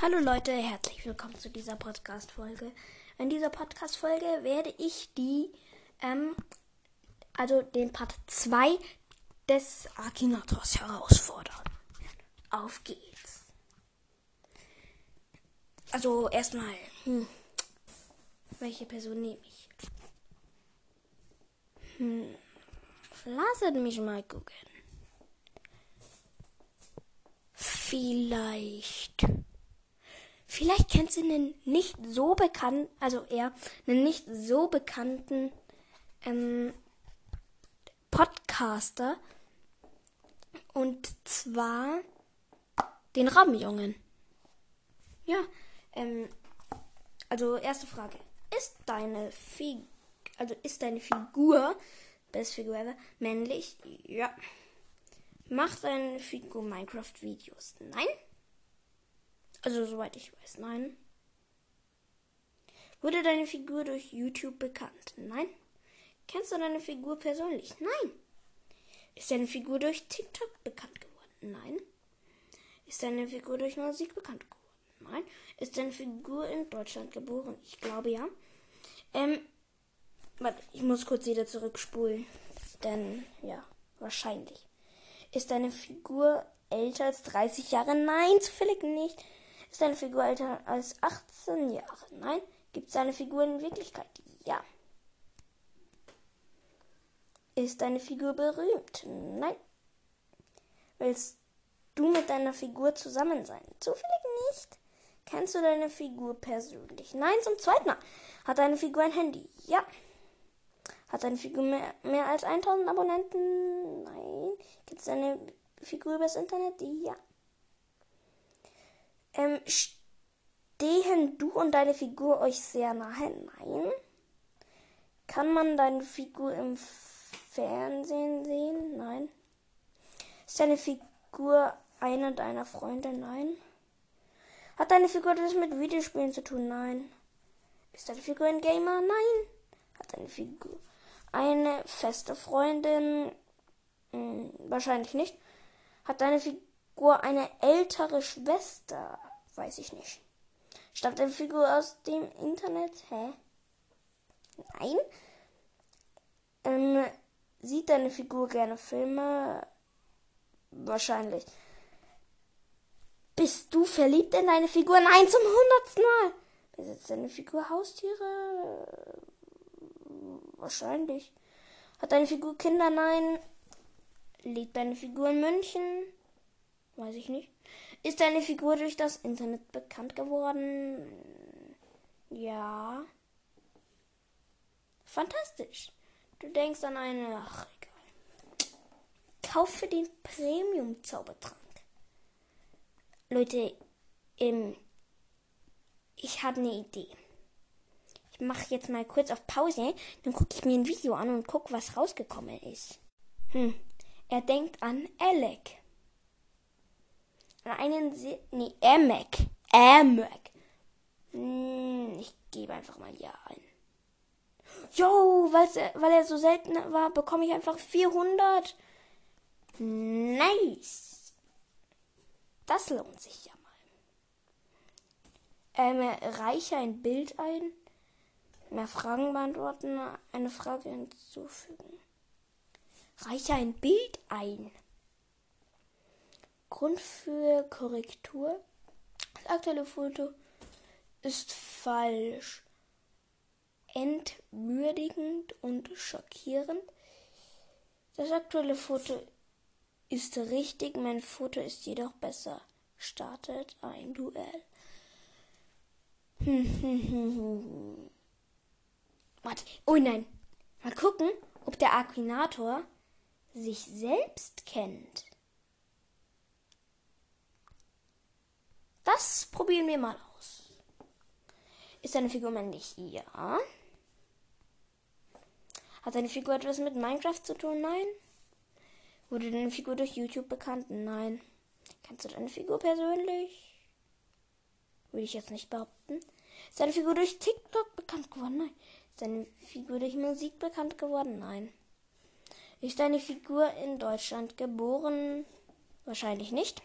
Hallo Leute, herzlich willkommen zu dieser Podcast-Folge. In dieser Podcast-Folge werde ich die, ähm, also den Part 2 des Akinators herausfordern. Auf geht's. Also erstmal, hm, welche Person nehme ich? Hm, lasst mich mal gucken. Vielleicht. Vielleicht kennst du einen nicht so bekannten, also eher einen nicht so bekannten ähm, Podcaster. Und zwar den Rabenjungen. Ja, ähm, also erste Frage. Ist deine Figur, also ist deine Figur, best Figur ever, männlich? Ja. Macht deine Figur Minecraft-Videos? Nein. Also soweit ich weiß, nein. Wurde deine Figur durch YouTube bekannt? Nein. Kennst du deine Figur persönlich? Nein. Ist deine Figur durch TikTok bekannt geworden? Nein. Ist deine Figur durch Musik bekannt geworden? Nein. Ist deine Figur in Deutschland geboren? Ich glaube ja. Ähm, warte, ich muss kurz wieder zurückspulen. Denn, ja, wahrscheinlich. Ist deine Figur älter als 30 Jahre? Nein, zufällig nicht. Ist deine Figur älter als 18 Jahre? Nein. Gibt es eine Figur in Wirklichkeit? Ja. Ist deine Figur berühmt? Nein. Willst du mit deiner Figur zusammen sein? Zufällig nicht. Kennst du deine Figur persönlich? Nein, zum zweiten Mal. Hat deine Figur ein Handy? Ja. Hat deine Figur mehr, mehr als 1000 Abonnenten? Nein. Gibt es deine Figur übers Internet? Ja. Ähm, stehen du und deine Figur euch sehr nahe? Nein. Kann man deine Figur im Fernsehen sehen? Nein. Ist deine Figur eine deiner Freunde? Nein. Hat deine Figur etwas mit Videospielen zu tun? Nein. Ist deine Figur ein Gamer? Nein. Hat deine Figur eine feste Freundin? Hm, wahrscheinlich nicht. Hat deine Figur eine ältere Schwester? Weiß ich nicht. Stammt eine Figur aus dem Internet? Hä? Nein. Ähm, sieht deine Figur gerne Filme? Wahrscheinlich. Bist du verliebt in deine Figur? Nein, zum hundertsten Mal. Besitzt deine Figur Haustiere? Wahrscheinlich. Hat deine Figur Kinder? Nein. Lebt deine Figur in München? Weiß ich nicht. Ist deine Figur durch das Internet bekannt geworden? Ja. Fantastisch. Du denkst an eine. Ach, egal. Kaufe den Premium-Zaubertrank. Leute, ähm, ich habe eine Idee. Ich mache jetzt mal kurz auf Pause, dann gucke ich mir ein Video an und gucke, was rausgekommen ist. Hm, er denkt an Alec einen Se nee, Emek. Emek. Hm, ich gebe einfach mal Ja ein. Jo, weil er so selten war, bekomme ich einfach 400. Nice. Das lohnt sich ja mal. Ähm, reiche ein Bild ein. Mehr Fragen beantworten. Eine Frage hinzufügen. Reiche ein Bild ein. Grund für Korrektur. Das aktuelle Foto ist falsch. Entwürdigend und schockierend. Das aktuelle Foto ist richtig, mein Foto ist jedoch besser. Startet ein Duell. Warte. Oh nein. Mal gucken, ob der Aquinator sich selbst kennt. Das probieren wir mal aus. Ist deine Figur männlich? Ja. Hat deine Figur etwas mit Minecraft zu tun? Nein. Wurde deine Figur durch YouTube bekannt? Nein. Kennst du deine Figur persönlich? Würde ich jetzt nicht behaupten. Ist deine Figur durch TikTok bekannt geworden? Nein. Ist deine Figur durch Musik bekannt geworden? Nein. Ist deine Figur in Deutschland geboren? Wahrscheinlich nicht.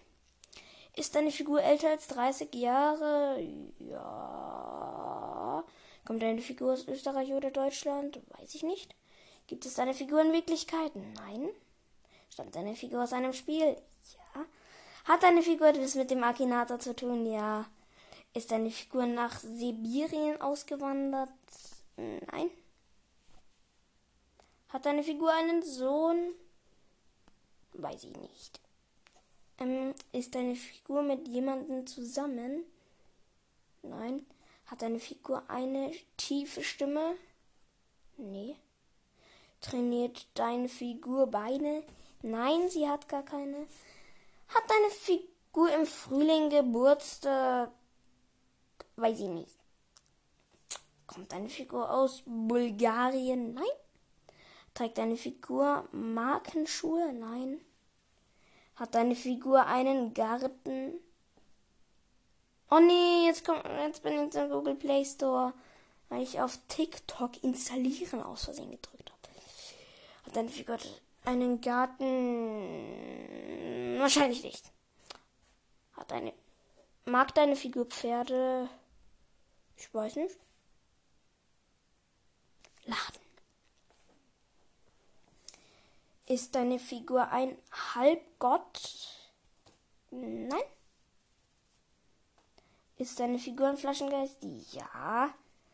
Ist deine Figur älter als 30 Jahre? Ja. Kommt deine Figur aus Österreich oder Deutschland? Weiß ich nicht. Gibt es deine Figur in Wirklichkeit? Nein. Stammt deine Figur aus einem Spiel? Ja. Hat deine Figur etwas mit dem Akinator zu tun? Ja. Ist deine Figur nach Sibirien ausgewandert? Nein. Hat deine Figur einen Sohn? Weiß ich nicht. Ähm, ist deine Figur mit jemandem zusammen? Nein. Hat deine Figur eine tiefe Stimme? Nee. Trainiert deine Figur Beine? Nein, sie hat gar keine. Hat deine Figur im Frühling Geburtstag? Weiß ich nicht. Kommt deine Figur aus Bulgarien? Nein. Trägt deine Figur Markenschuhe? Nein. Hat deine Figur einen Garten? Oh nee, jetzt kommt, jetzt bin ich im Google Play Store, weil ich auf TikTok installieren aus Versehen gedrückt habe. Hat deine Figur einen Garten? Wahrscheinlich nicht. Hat deine, mag deine Figur Pferde? Ich weiß nicht. Laden. Ist deine Figur ein Halbgott? Nein. Ist deine Figur ein Flaschengeist? Ja.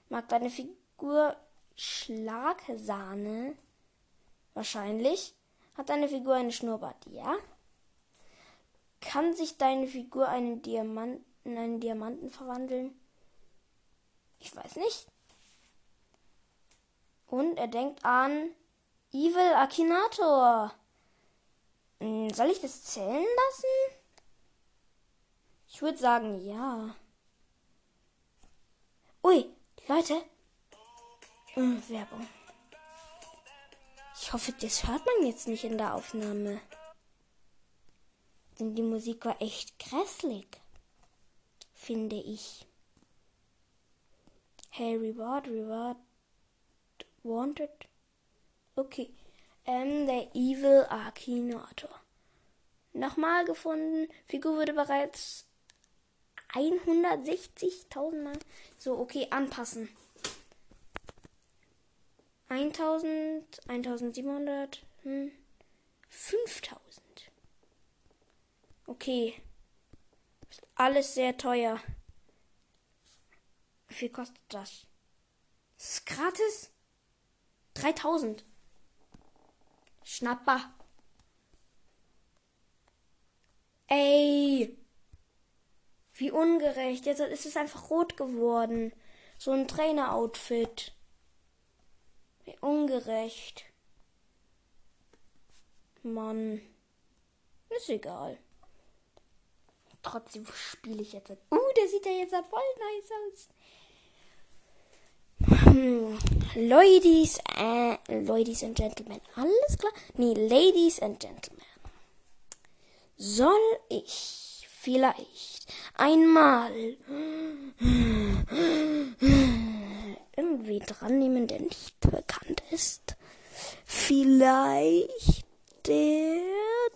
Mag deine Figur Schlagsahne? Wahrscheinlich. Hat deine Figur eine Schnurrbart? Ja. Kann sich deine Figur einen Diamanten, in einen Diamanten verwandeln? Ich weiß nicht. Und er denkt an Evil Akinator. Hm, soll ich das zählen lassen? Ich würde sagen, ja. Ui, Leute. Hm, Werbung. Ich hoffe, das hört man jetzt nicht in der Aufnahme. Denn die Musik war echt grässlich. Finde ich. Hey, Reward, Reward, Wanted. Okay. Ähm, der Evil Akinator. Nochmal gefunden. Figur wurde bereits 160.000 Mal. So, okay, anpassen. 1000, 1700, hm, 5000. Okay. Ist alles sehr teuer. Wie viel kostet das? Ist gratis? 3000. Schnapper. Ey. Wie ungerecht. Jetzt ist es einfach rot geworden. So ein Trainer-Outfit. Wie ungerecht. Mann. Ist egal. Trotzdem spiele ich jetzt. Uh, der sieht ja jetzt voll nice aus. Hm, Ladies, äh, Ladies and Gentlemen, alles klar? Nee, Ladies and Gentlemen. Soll ich vielleicht einmal irgendwie dran nehmen, der nicht bekannt ist? Vielleicht der,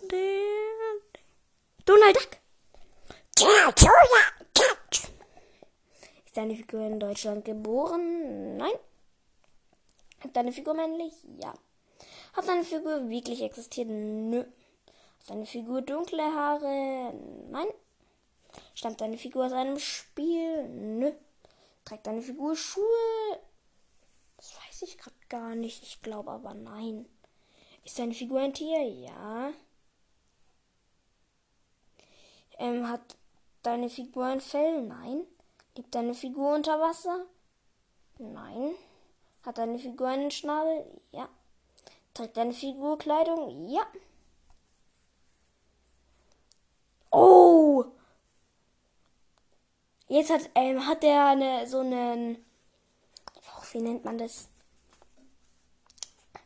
der, Donald Duck. Ist deine Figur in Deutschland geboren? Nein. Ist deine Figur männlich? Ja. Hat deine Figur wirklich existiert? Nö. Hat deine Figur dunkle Haare? Nein. Stammt deine Figur aus einem Spiel? Nö. Trägt deine Figur Schuhe? Das weiß ich gerade gar nicht. Ich glaube aber nein. Ist deine Figur ein Tier? Ja. Ähm, hat deine Figur ein Fell? Nein. Lebt deine Figur unter Wasser? Nein. Hat deine Figur einen Schnabel? Ja. Trägt deine Figur Kleidung? Ja. Oh! Jetzt hat, ähm, hat er eine, so einen, oh, wie nennt man das?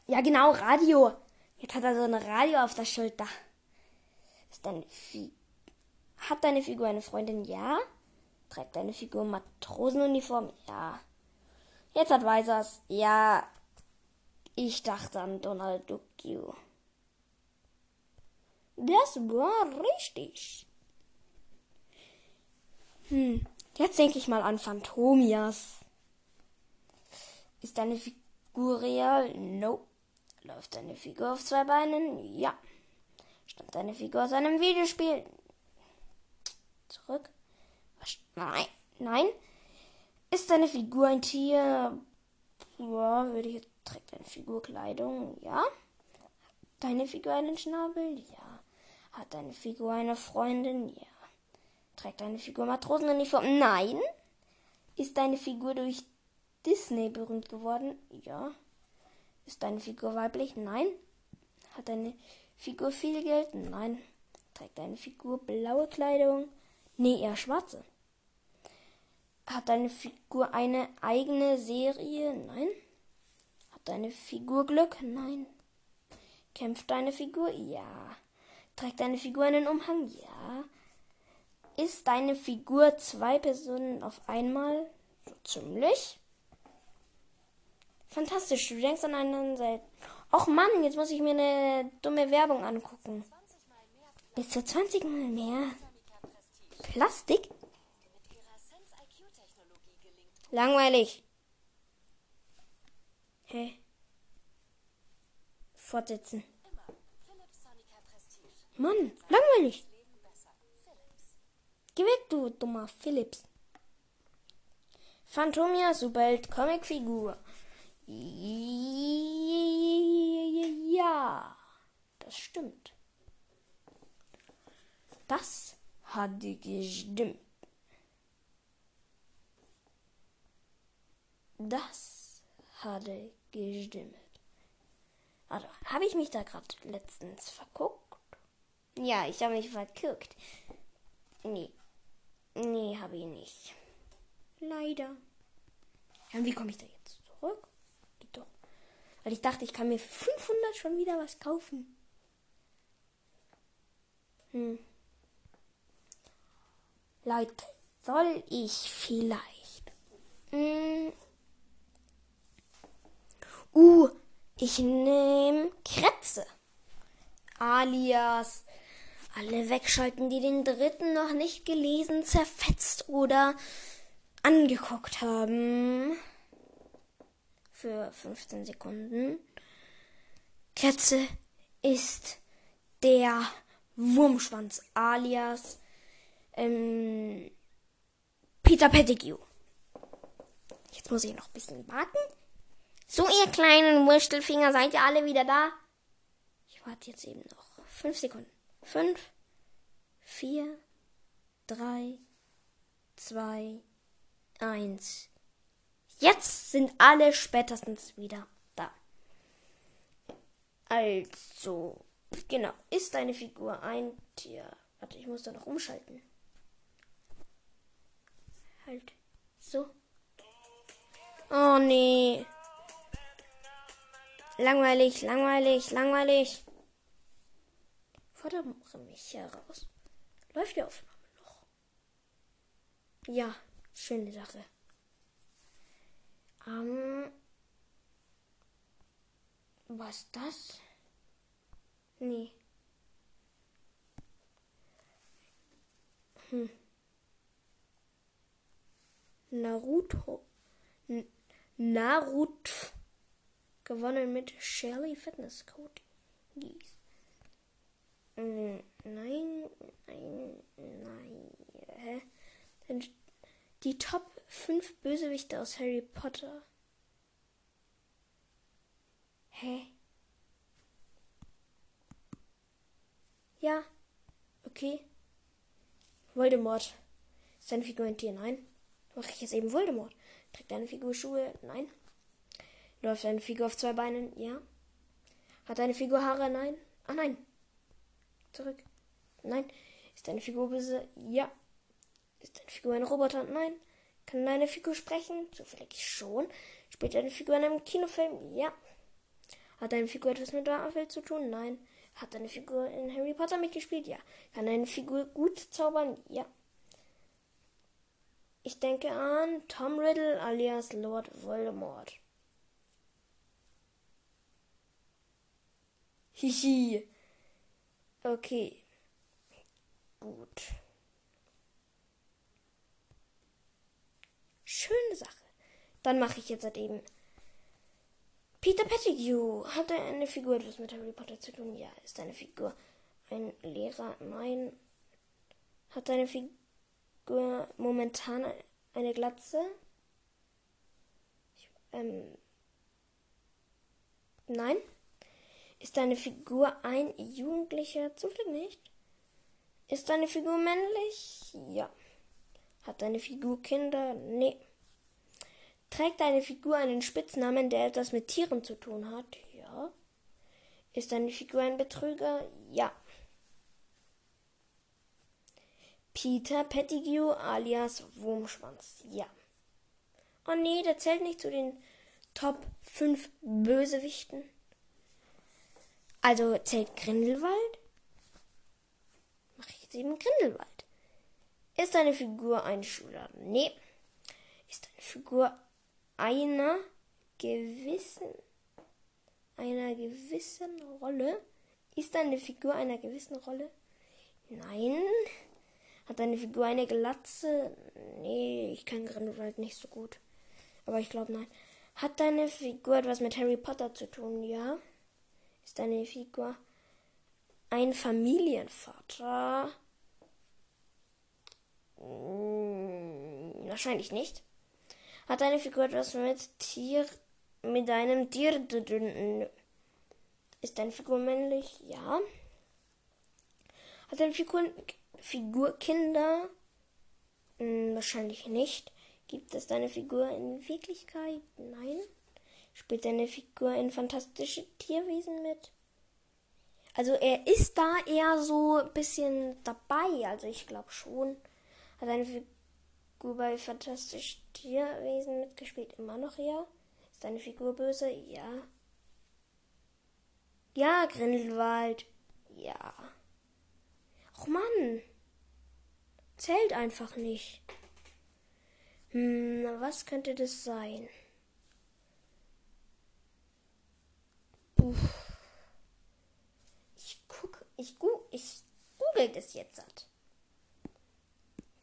Ja, genau, Radio. Jetzt hat er so ein Radio auf der Schulter. Ist deine Fi hat deine Figur eine Freundin? Ja. Trägt deine Figur Matrosenuniform? Ja. Jetzt hat Weisers. Ja. Ich dachte an Donald Duck. Das war richtig. Hm, jetzt denke ich mal an Phantomias. Ist deine Figur real? No. Läuft deine Figur auf zwei Beinen? Ja. Stammt deine Figur aus einem Videospiel? Zurück. Nein. Nein. Ist deine Figur ein Tier? Ja, würde ich jetzt. Trägt deine Figur Kleidung? Ja. Deine Figur einen Schnabel? Ja. Hat deine Figur eine Freundin? Ja. Trägt deine Figur Matrosenuniform? Nein. Ist deine Figur durch Disney berühmt geworden? Ja. Ist deine Figur weiblich? Nein. Hat deine Figur viel Geld? Nein. Trägt deine Figur blaue Kleidung? Nee, eher schwarze. Hat deine Figur eine eigene Serie? Nein. Hat deine Figur Glück? Nein. Kämpft deine Figur? Ja. Trägt deine Figur einen Umhang? Ja. Ist deine Figur zwei Personen auf einmal? So ziemlich. Fantastisch, du denkst an einen Seite. Och Mann, jetzt muss ich mir eine dumme Werbung angucken. Bis zu 20 Mal mehr. Plastik? Langweilig. Hä? Fortsetzen. Mann, langweilig. Geh weg, du dummer Philips. Phantomia Superheld Comicfigur. Ja, das stimmt. Das hatte gestimmt. Das hatte gestimmt. Also, habe ich mich da gerade letztens verguckt? Ja, ich habe mich verguckt. Nee. Nee, habe ich nicht. Leider. Und wie komme ich da jetzt zurück? Geht doch. Weil ich dachte, ich kann mir für 500 schon wieder was kaufen. Hm. Leute, soll ich vielleicht. Hm. Uh, ich nehme Kretze. Alias alle wegschalten, die den dritten noch nicht gelesen, zerfetzt oder angeguckt haben. Für 15 Sekunden. Kretze ist der Wurmschwanz alias ähm, Peter Pettigrew. Jetzt muss ich noch ein bisschen warten. So, ihr kleinen Wurstelfinger, seid ihr alle wieder da? Ich warte jetzt eben noch fünf Sekunden. Fünf, vier, drei, zwei, eins. Jetzt sind alle spätestens wieder da. Also, genau, ist deine Figur ein Tier? Warte, ich muss da noch umschalten. Halt, so. Oh nee. Langweilig, langweilig, langweilig. Fordere mich heraus. Läuft die Aufnahme noch? Ja, schöne Sache. Ähm. Was das? Nee. Hm. Naruto. N Naruto gewonnen mit Shelly Fitness Code. Nein, nein, nein. Hä? Die Top 5 Bösewichte aus Harry Potter. Hä? Ja. Okay. Voldemort. Ist deine Figur ein Tier? Nein. Mache ich jetzt eben Voldemort. Trägt deine Figur Schuhe? Nein. Läuft deine Figur auf zwei Beinen? Ja. Hat deine Figur Haare? Nein. Ah nein. Zurück. Nein. Ist deine Figur böse? Ja. Ist deine Figur ein Roboter? Nein. Kann deine Figur sprechen? Zufällig schon. Spielt deine Figur in einem Kinofilm? Ja. Hat deine Figur etwas mit Marvel zu tun? Nein. Hat deine Figur in Harry Potter mitgespielt? Ja. Kann deine Figur gut zaubern? Ja. Ich denke an Tom Riddle alias Lord Voldemort. Hihi. Okay. Gut. Schöne Sache. Dann mache ich jetzt halt eben. Peter Pettigrew. Hat er eine Figur etwas mit Harry Potter zu tun? Ja, ist eine Figur. Ein Lehrer? Nein. Hat eine Figur momentan eine Glatze? Ich, ähm. Nein? Ist deine Figur ein Jugendlicher? Zufällig nicht. Ist deine Figur männlich? Ja. Hat deine Figur Kinder? Nee. Trägt deine Figur einen Spitznamen, der etwas mit Tieren zu tun hat? Ja. Ist deine Figur ein Betrüger? Ja. Peter Pettigrew alias Wurmschwanz. Ja. Oh nee, der zählt nicht zu den Top 5 Bösewichten. Also zählt Grindelwald? Mach ich jetzt eben Grindelwald. Ist deine Figur ein Schüler? Nee. Ist deine Figur einer gewissen einer gewissen Rolle? Ist deine Figur einer gewissen Rolle? Nein. Hat deine Figur eine Glatze? Nee, ich kenne Grindelwald nicht so gut. Aber ich glaube nein. Hat deine Figur etwas mit Harry Potter zu tun? Ja. Ist deine Figur ein Familienvater? Hm, wahrscheinlich nicht. Hat deine Figur etwas mit Tier, mit einem Tier zu tun? Ist deine Figur männlich? Ja. Hat deine Figur Figur Kinder? Hm, wahrscheinlich nicht. Gibt es deine Figur in Wirklichkeit? Nein. Spielt deine Figur in fantastische Tierwesen mit? Also er ist da eher so ein bisschen dabei. Also ich glaube schon. Hat deine Figur bei fantastische Tierwesen mitgespielt? Immer noch ja. Ist deine Figur böse? Ja. Ja, Grindelwald. Ja. Och Mann. Zählt einfach nicht. Hm, was könnte das sein? Ich guck, ich, gu, ich google das jetzt.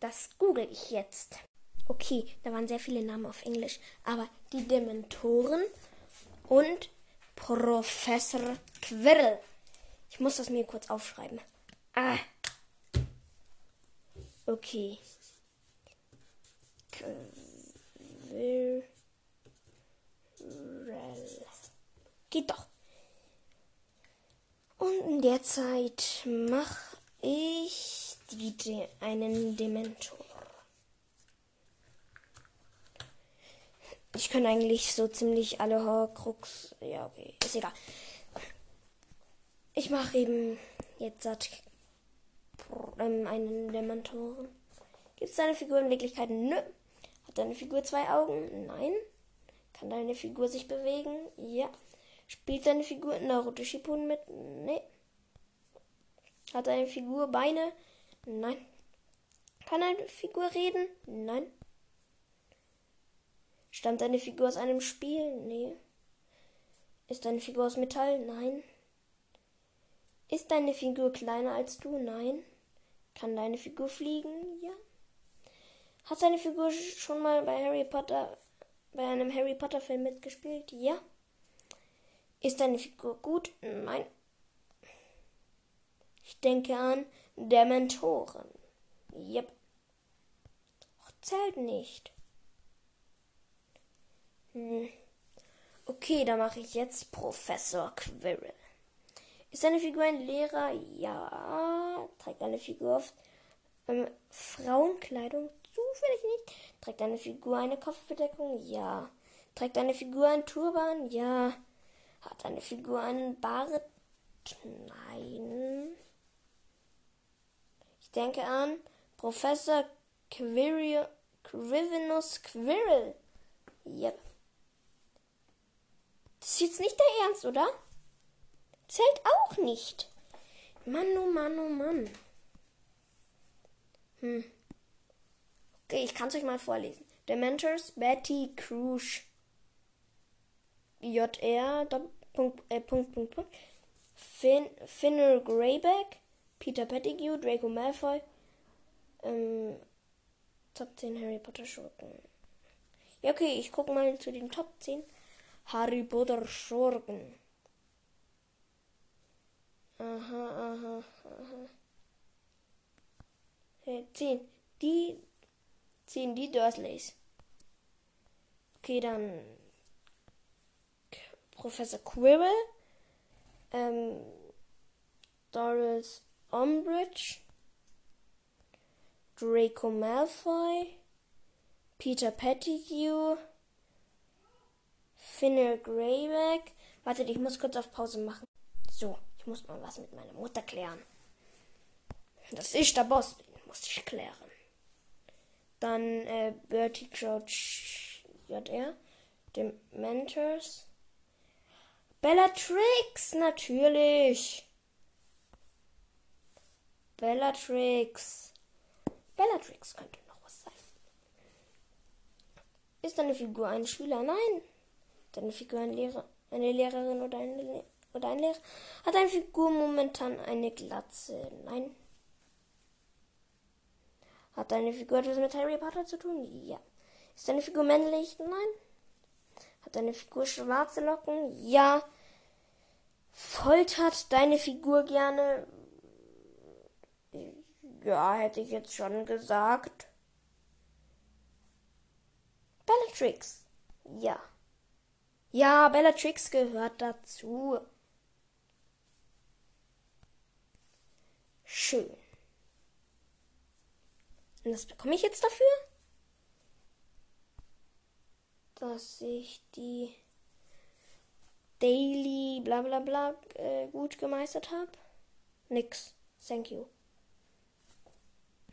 Das google ich jetzt. Okay, da waren sehr viele Namen auf Englisch, aber die Dementoren und Professor Quirrell. Ich muss das mir kurz aufschreiben. Ah. Okay. Quirrell. Geht doch. Und in der Zeit mache ich die, einen Dementor. Ich kann eigentlich so ziemlich alle Horcrux. Ja, okay. Ist egal. Ich mache eben jetzt ähm, einen Dementoren. Gibt es deine Figur in Wirklichkeit? Nö. Hat deine Figur zwei Augen? Nein. Kann deine Figur sich bewegen? Ja. Spielt deine Figur in Naruto Shippuden mit? Nee. Hat deine Figur Beine? Nein. Kann deine Figur reden? Nein. Stammt deine Figur aus einem Spiel? Nee. Ist deine Figur aus Metall? Nein. Ist deine Figur kleiner als du? Nein. Kann deine Figur fliegen? Ja. Hat deine Figur schon mal bei Harry Potter, bei einem Harry Potter Film mitgespielt? Ja. Ist deine Figur gut? Nein. Ich denke an Dementoren. Yep. Doch zählt nicht. Hm. Okay, da mache ich jetzt Professor Quirrell. Ist deine Figur ein Lehrer? Ja. Trägt deine Figur oft ähm, Frauenkleidung? Zufällig nicht. Trägt deine Figur eine Kopfbedeckung? Ja. Trägt deine Figur ein Turban? Ja. Hat deine Figur einen Bart? Nein. Ich denke an Professor Quirrell, Quirinus Quirrell. Yep. Das ist jetzt nicht der Ernst, oder? Zählt auch nicht. Mann, oh Mann, oh Mann. Hm. Okay, ich kann es euch mal vorlesen. Dementors, Betty, Crush, JR, Punkt, äh, Punkt, Punkt, Punkt. Fin, Finner Greyback, Peter Pettigrew, Draco Malfoy, ähm, Top 10 Harry Potter Schurken. Ja, okay, ich gucke mal zu den Top 10. Harry Potter Schurken. Aha, aha, aha. Hey, 10. Die 10, die Dursleys. Okay, dann Professor Quirrell. Ähm, Doris Umbridge. Draco Malfoy. Peter Pettigrew. Finner Greyback. Wartet, ich muss kurz auf Pause machen. So, ich muss mal was mit meiner Mutter klären. Das ist der Boss, den muss ich klären. Dann äh, Bertie Crouch JR. Dem Mentors. Bellatrix, natürlich. Bellatrix. Bellatrix könnte noch was sein. Ist deine Figur ein Schüler? Nein. Deine Figur ein Lehrer, eine Lehrerin oder, eine, oder ein Lehrer? Hat deine Figur momentan eine Glatze? Nein. Hat deine Figur etwas mit Harry Potter zu tun? Ja. Ist deine Figur männlich? Nein. Hat deine Figur schwarze Locken? Ja. Foltert deine Figur gerne? Ja, hätte ich jetzt schon gesagt. Bellatrix. Ja. Ja, Bellatrix gehört dazu. Schön. Und was bekomme ich jetzt dafür? Dass ich die Daily bla bla bla äh, gut gemeistert habe? Nix. Thank you.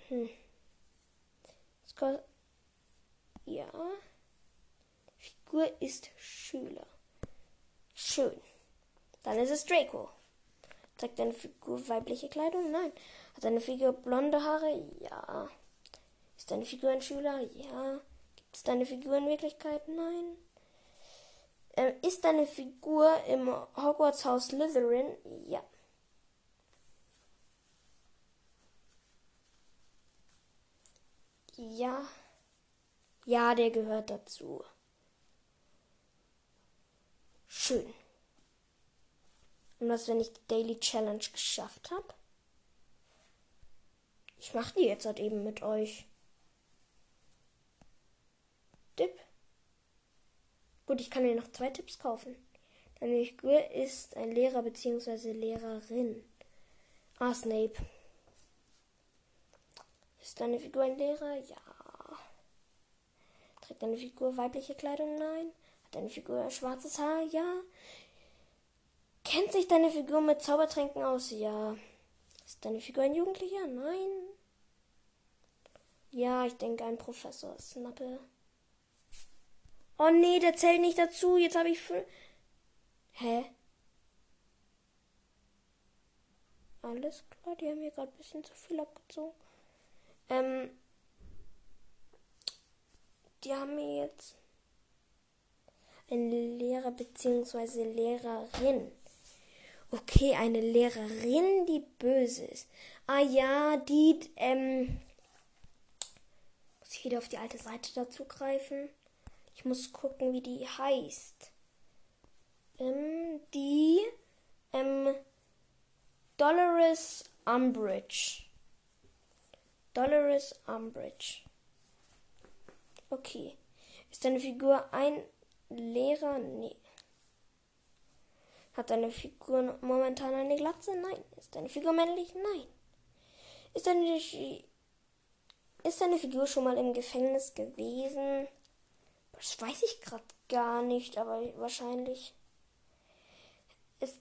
Hm. Ja. Figur ist Schüler. Schön. Dann ist es Draco. Zeigt deine Figur weibliche Kleidung? Nein. Hat deine Figur blonde Haare? Ja. Ist deine Figur ein Schüler? Ja. Gibt es deine Figur in Wirklichkeit? Nein. Ähm, ist deine Figur im Hogwarts Haus Slytherin? Ja. Ja. Ja, der gehört dazu. Schön. Und was, wenn ich die Daily Challenge geschafft habe? Ich mache die jetzt halt eben mit euch. Tipp. Gut, ich kann mir noch zwei Tipps kaufen. Deine Figur ist ein Lehrer bzw. Lehrerin. Ah, Snape. Ist deine Figur ein Lehrer? Ja. Trägt deine Figur weibliche Kleidung? Nein. Hat deine Figur schwarzes Haar? Ja. Kennt sich deine Figur mit Zaubertränken aus? Ja. Ist deine Figur ein Jugendlicher? Nein. Ja, ich denke ein Professor. Snappe. Oh nee, der zählt nicht dazu. Jetzt habe ich fünf. Hä? Alles klar, die haben mir gerade ein bisschen zu viel abgezogen. Ähm, die haben mir jetzt einen Lehrer bzw. Lehrerin. Okay, eine Lehrerin, die böse ist. Ah ja, die, ähm, muss ich wieder auf die alte Seite dazu greifen. Ich muss gucken, wie die heißt. Ähm, die ähm, Dolores Umbridge. Dolores Umbridge. Okay. Ist deine Figur ein Lehrer? Nee. Hat deine Figur momentan eine Glatze? Nein. Ist deine Figur männlich? Nein. Ist deine, ist deine Figur schon mal im Gefängnis gewesen? Das weiß ich gerade gar nicht, aber wahrscheinlich. Ist,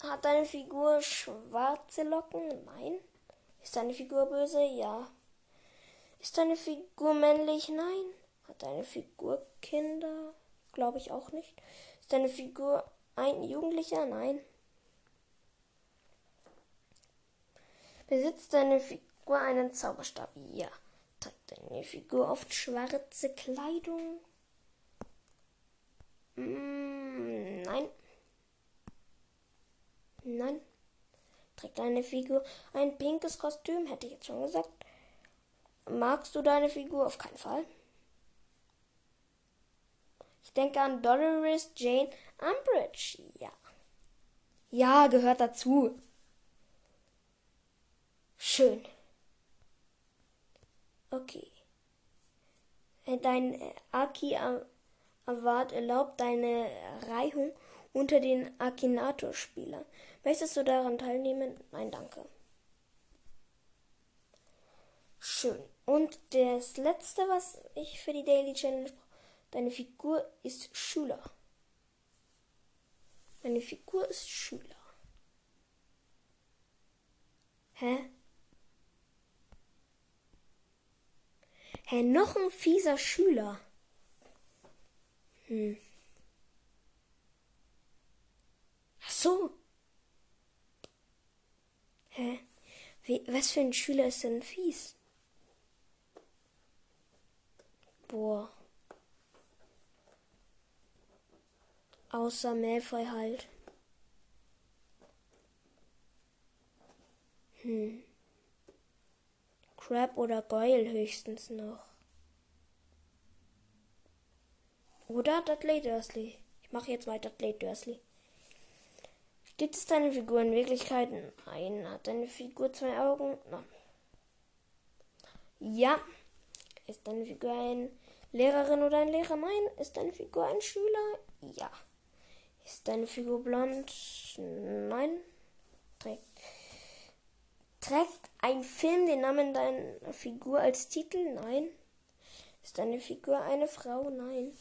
hat deine Figur schwarze Locken? Nein. Ist deine Figur böse? Ja. Ist deine Figur männlich? Nein. Hat deine Figur Kinder? Glaube ich auch nicht. Ist deine Figur ein Jugendlicher? Nein. Besitzt deine Figur einen Zauberstab? Ja. Trägt deine Figur oft schwarze Kleidung? Mm, nein. Nein. Trägt deine Figur ein pinkes Kostüm? Hätte ich jetzt schon gesagt. Magst du deine Figur? Auf keinen Fall. Ich denke an Dolores Jane Umbridge. Ja. Ja, gehört dazu. Schön. Okay. Dein Aki Award erlaubt deine Reihung unter den Akinator-Spielern. Möchtest du daran teilnehmen? Nein, danke. Schön. Und das letzte, was ich für die Daily Challenge brauche, deine Figur ist Schüler. Deine Figur ist Schüler. Hä? Hä, noch ein fieser Schüler. Hm. Ach so. Hä? Wie, was für ein Schüler ist denn fies? Boah. Außer Malfoy halt. Hm. Crab oder Goyle höchstens noch. Oder Dudley Dursley. Ich mache jetzt weiter Dudley Dursley. Gibt es deine Figur in Wirklichkeit? Nein. Hat deine Figur zwei Augen? Nein. Ja. Ist deine Figur ein Lehrerin oder ein Lehrer? Nein. Ist deine Figur ein Schüler? Ja. Ist deine Figur blond? Nein. Trägt, trägt ein Film den Namen deiner Figur als Titel? Nein. Ist deine Figur eine Frau? Nein.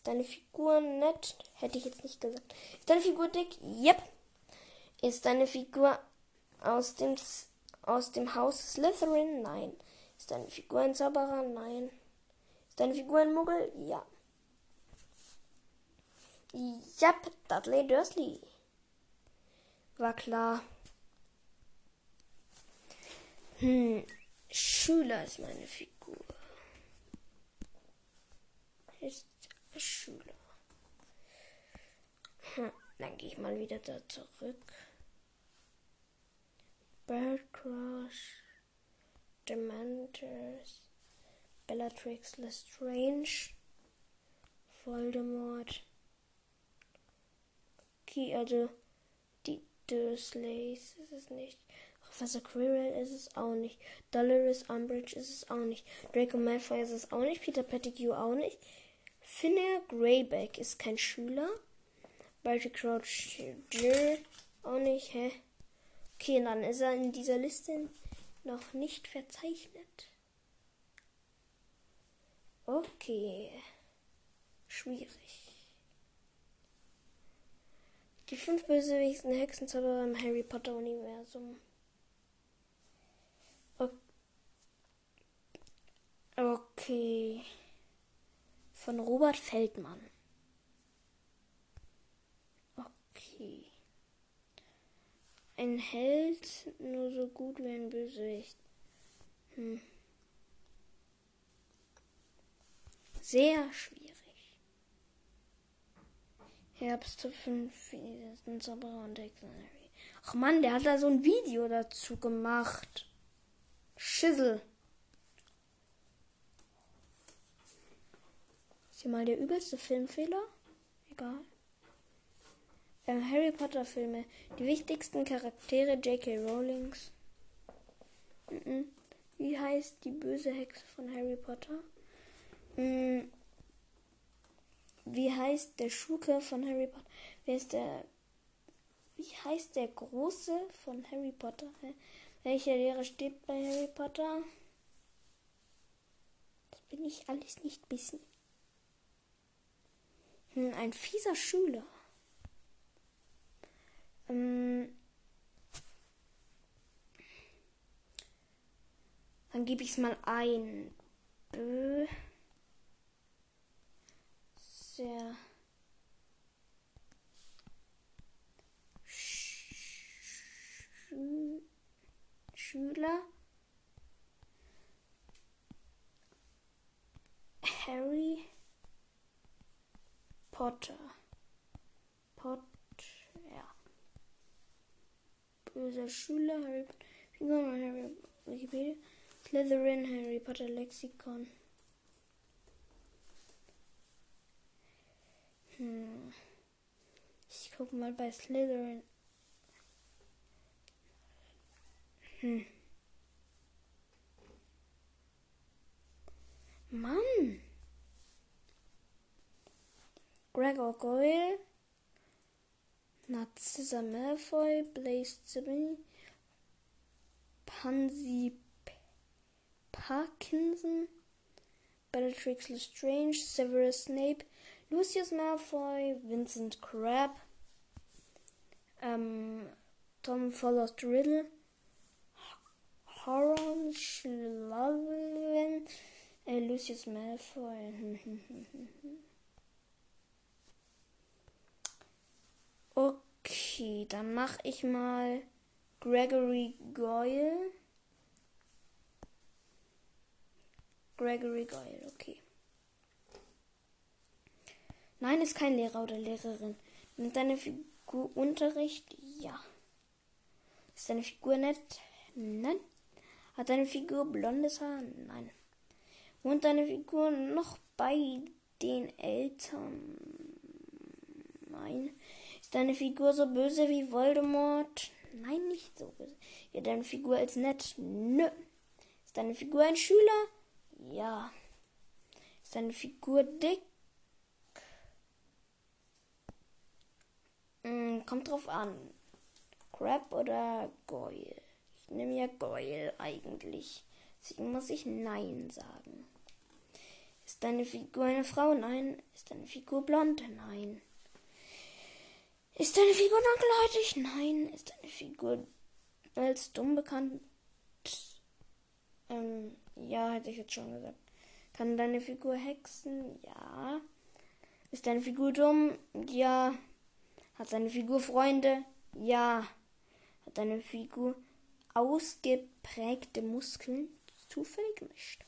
Ist deine Figur nett? Hätte ich jetzt nicht gesagt. Ist deine Figur dick? Yep. Ist deine Figur aus dem, aus dem Haus Slytherin? Nein. Ist deine Figur ein Zauberer? Nein. Ist deine Figur ein Muggel? Ja. Yep, Dudley Dursley. War klar. Hm, Schüler ist meine Figur. Ist Schüler. Hm, dann gehe ich mal wieder da zurück. Birdcross, Dementors, Bellatrix Lestrange, Voldemort. Okay, also die Dursleys ist es nicht. Professor Quirrell ist es auch nicht. Dolores Umbridge ist es auch nicht. Draco Malfoy ist es auch nicht. Peter Pettigrew auch nicht. Finnear Greyback ist kein Schüler. Barty Crouch auch nicht, hä? Okay, dann ist er in dieser Liste noch nicht verzeichnet. Okay. Schwierig. Die fünf bösewichtigsten Hexenzauberer im Harry Potter Universum. Okay von Robert Feldmann. Okay. Ein Held nur so gut wie ein Bösewicht. Hm. Sehr schwierig. Herbst 5 Zauberer und Dictionary. Ach man, der hat da so ein Video dazu gemacht. Schissel. Hier mal der übelste Filmfehler. Egal. Ähm, Harry Potter Filme. Die wichtigsten Charaktere J.K. Rowlings. Mhm. Wie heißt die böse Hexe von Harry Potter? Mhm. Wie heißt der Schurke von Harry Potter? Wer ist der. Wie heißt der Große von Harry Potter? Welcher Lehrer steht bei Harry Potter? Das bin ich alles nicht wissen. Hm, ein fieser Schüler. Ähm, dann gebe ich es mal ein. Bö. Sehr. Schü Schüler. Harry. Potter. Pot, ja. Böser Schüler, Harry Potter, Harry Wikipedia. Slytherin, Harry Potter Lexikon. Hm. Ich gucke mal bei Slytherin. Hm. Mann. Gregor Goyle. Narcissa Malfoy. Blaze Zibby. Pansy Parkinson. Bellatrix Lestrange. Severus Snape. Lucius Malfoy. Vincent Crabbe. Ähm, Tom Follows Riddle. Horon Schlavin. Äh, Lucius Malfoy. Okay, dann mache ich mal Gregory Goyle. Gregory Goyle, okay. Nein, ist kein Lehrer oder Lehrerin. Nimmt deine Figur Unterricht? Ja. Ist deine Figur nett? Nein. Hat deine Figur blondes Haar? Nein. Wohnt deine Figur noch bei den Eltern? Nein. Ist deine Figur so böse wie Voldemort? Nein, nicht so böse. Ja, deine Figur als nett? Nö. Ist deine Figur ein Schüler? Ja. Ist deine Figur dick? Hm, kommt drauf an. Crab oder Goyle? Ich nehme ja Goyle eigentlich. Deswegen muss ich Nein sagen. Ist deine Figur eine Frau? Nein. Ist deine Figur blond? Nein. Ist deine Figur dunkelhäutig? Nein. Ist deine Figur als dumm bekannt? Ähm, ja, hätte ich jetzt schon gesagt. Kann deine Figur hexen? Ja. Ist deine Figur dumm? Ja. Hat deine Figur Freunde? Ja. Hat deine Figur ausgeprägte Muskeln? Zufällig nicht.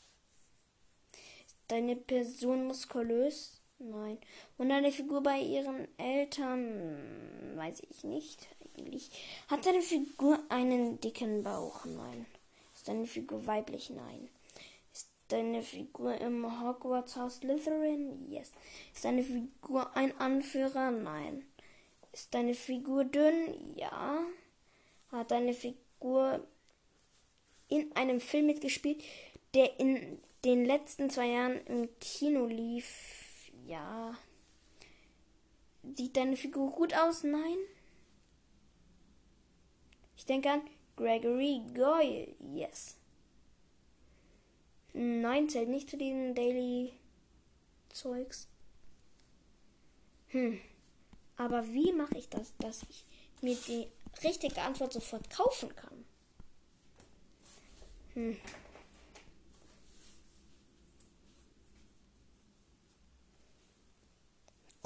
Ist deine Person muskulös? Nein. Und deine Figur bei ihren Eltern? Weiß ich nicht eigentlich. Hat deine Figur einen dicken Bauch? Nein. Ist deine Figur weiblich? Nein. Ist deine Figur im Hogwarts Haus Slytherin? Yes. Ist deine Figur ein Anführer? Nein. Ist deine Figur dünn? Ja. Hat deine Figur in einem Film mitgespielt, der in den letzten zwei Jahren im Kino lief? Ja. Sieht deine Figur gut aus? Nein. Ich denke an Gregory Goyle. Yes. Nein, zählt nicht zu diesen Daily Zeugs. Hm. Aber wie mache ich das, dass ich mir die richtige Antwort sofort kaufen kann? Hm.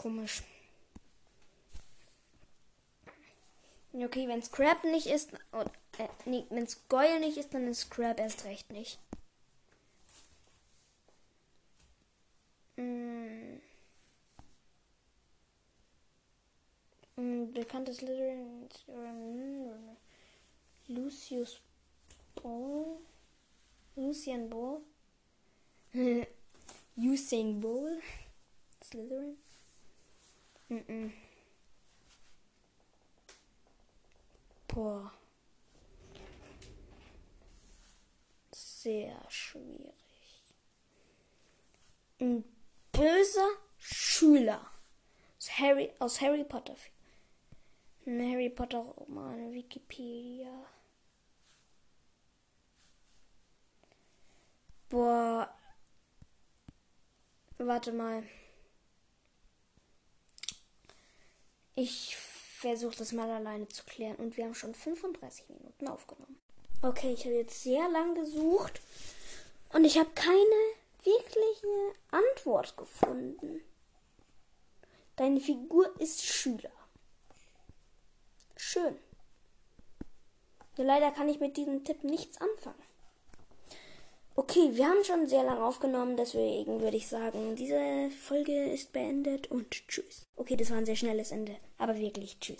Komisch. Okay, wenn Scrap nicht ist, oder, äh, nee, wenn Goyle nicht ist, dann ist Scrap erst recht nicht. Mm. Mm, bekanntes Slytherin Lucius Ball. Lucian Ball. Usain Bowl. Slytherin. Mm -mm. Boah. Sehr schwierig. Ein böser Schüler aus Harry, aus Harry Potter. Ein Harry Potter Roman, Wikipedia. Boah. Warte mal. Ich versuche das mal alleine zu klären. Und wir haben schon 35 Minuten aufgenommen. Okay, ich habe jetzt sehr lang gesucht. Und ich habe keine wirkliche Antwort gefunden. Deine Figur ist Schüler. Schön. Nur leider kann ich mit diesem Tipp nichts anfangen. Okay, wir haben schon sehr lange aufgenommen, deswegen würde ich sagen, diese Folge ist beendet und tschüss. Okay, das war ein sehr schnelles Ende, aber wirklich tschüss.